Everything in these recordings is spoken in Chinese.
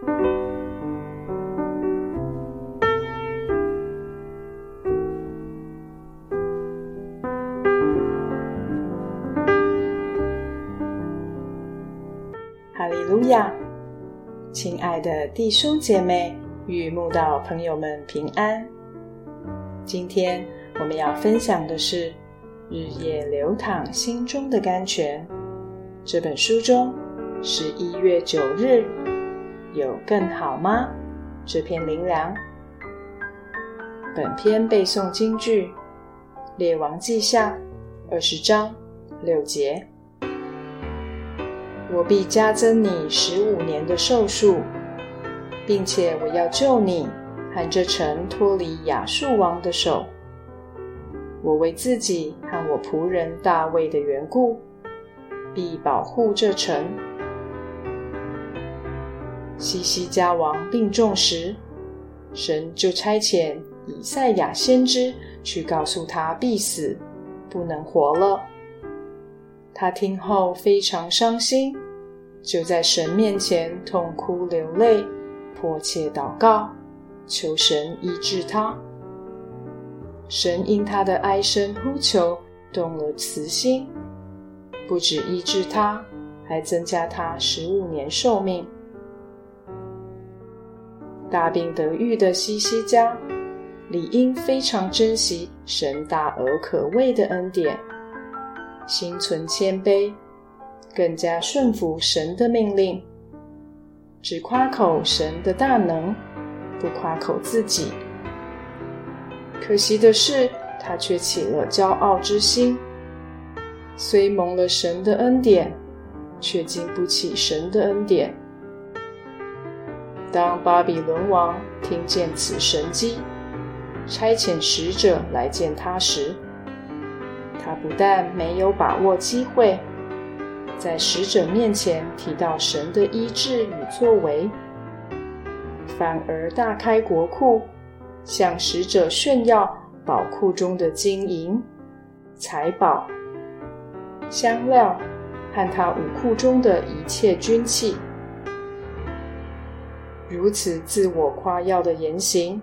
哈利路亚，亲爱的弟兄姐妹与慕道朋友们平安。今天我们要分享的是《日夜流淌心中的甘泉》这本书中十一月九日有更好吗？这篇灵粮。本篇背诵京剧《列王记下》二十章六节。我必加增你十五年的寿数，并且我要救你。和这城脱离亚述王的手，我为自己和我仆人大卫的缘故，必保护这城。西西家王病重时，神就差遣以赛亚先知去告诉他必死，不能活了。他听后非常伤心，就在神面前痛哭流泪，迫切祷告。求神医治他。神因他的哀声呼求，动了慈心，不止医治他，还增加他十五年寿命。大病得愈的西西家，理应非常珍惜神大而可畏的恩典，心存谦卑，更加顺服神的命令，只夸口神的大能。不夸口自己，可惜的是，他却起了骄傲之心。虽蒙了神的恩典，却经不起神的恩典。当巴比伦王听见此神迹，差遣使者来见他时，他不但没有把握机会，在使者面前提到神的医治与作为。反而大开国库，向使者炫耀宝库中的金银财宝、香料和他武库中的一切军器。如此自我夸耀的言行，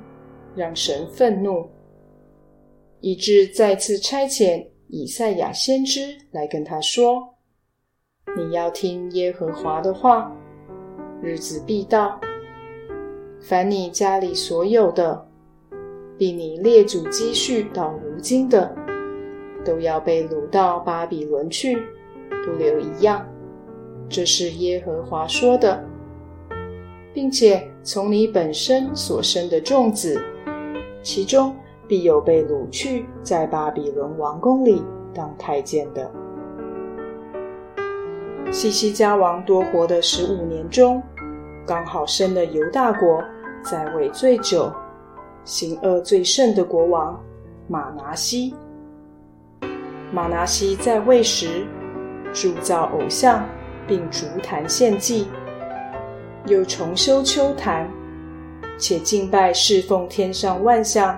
让神愤怒，以致再次差遣以赛亚先知来跟他说：“你要听耶和华的话，日子必到。”凡你家里所有的，比你列祖积蓄到如今的，都要被掳到巴比伦去，不留一样。这是耶和华说的，并且从你本身所生的众子，其中必有被掳去在巴比伦王宫里当太监的。西西家王多活的十五年中，刚好生了犹大国。在位最久、行恶最甚的国王马拿西。马拿西在位时，铸造偶像，并逐坛献祭，又重修丘坛，且敬拜侍奉天上万象，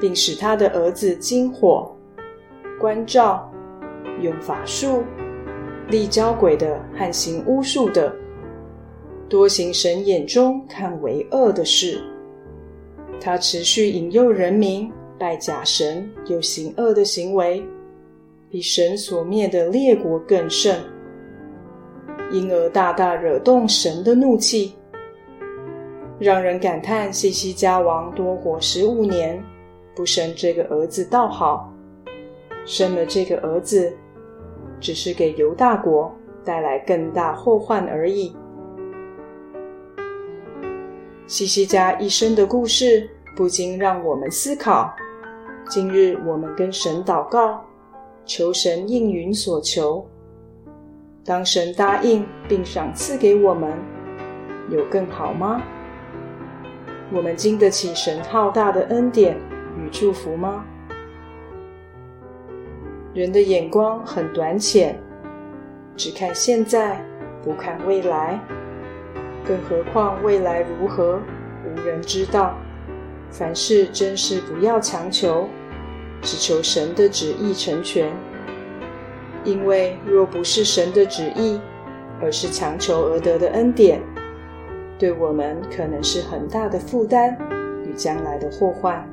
并使他的儿子金火、关照、用法术、立交鬼的和行巫术的。多行神眼中看为恶的事，他持续引诱人民拜假神，有行恶的行为，比神所灭的列国更甚，因而大大惹动神的怒气，让人感叹：西西家王多活十五年，不生这个儿子倒好，生了这个儿子，只是给犹大国带来更大祸患而已。西西家一生的故事，不禁让我们思考：今日我们跟神祷告，求神应允所求。当神答应并赏赐给我们，有更好吗？我们经得起神浩大的恩典与祝福吗？人的眼光很短浅，只看现在，不看未来。更何况未来如何，无人知道。凡事真是不要强求，只求神的旨意成全。因为若不是神的旨意，而是强求而得的恩典，对我们可能是很大的负担与将来的祸患。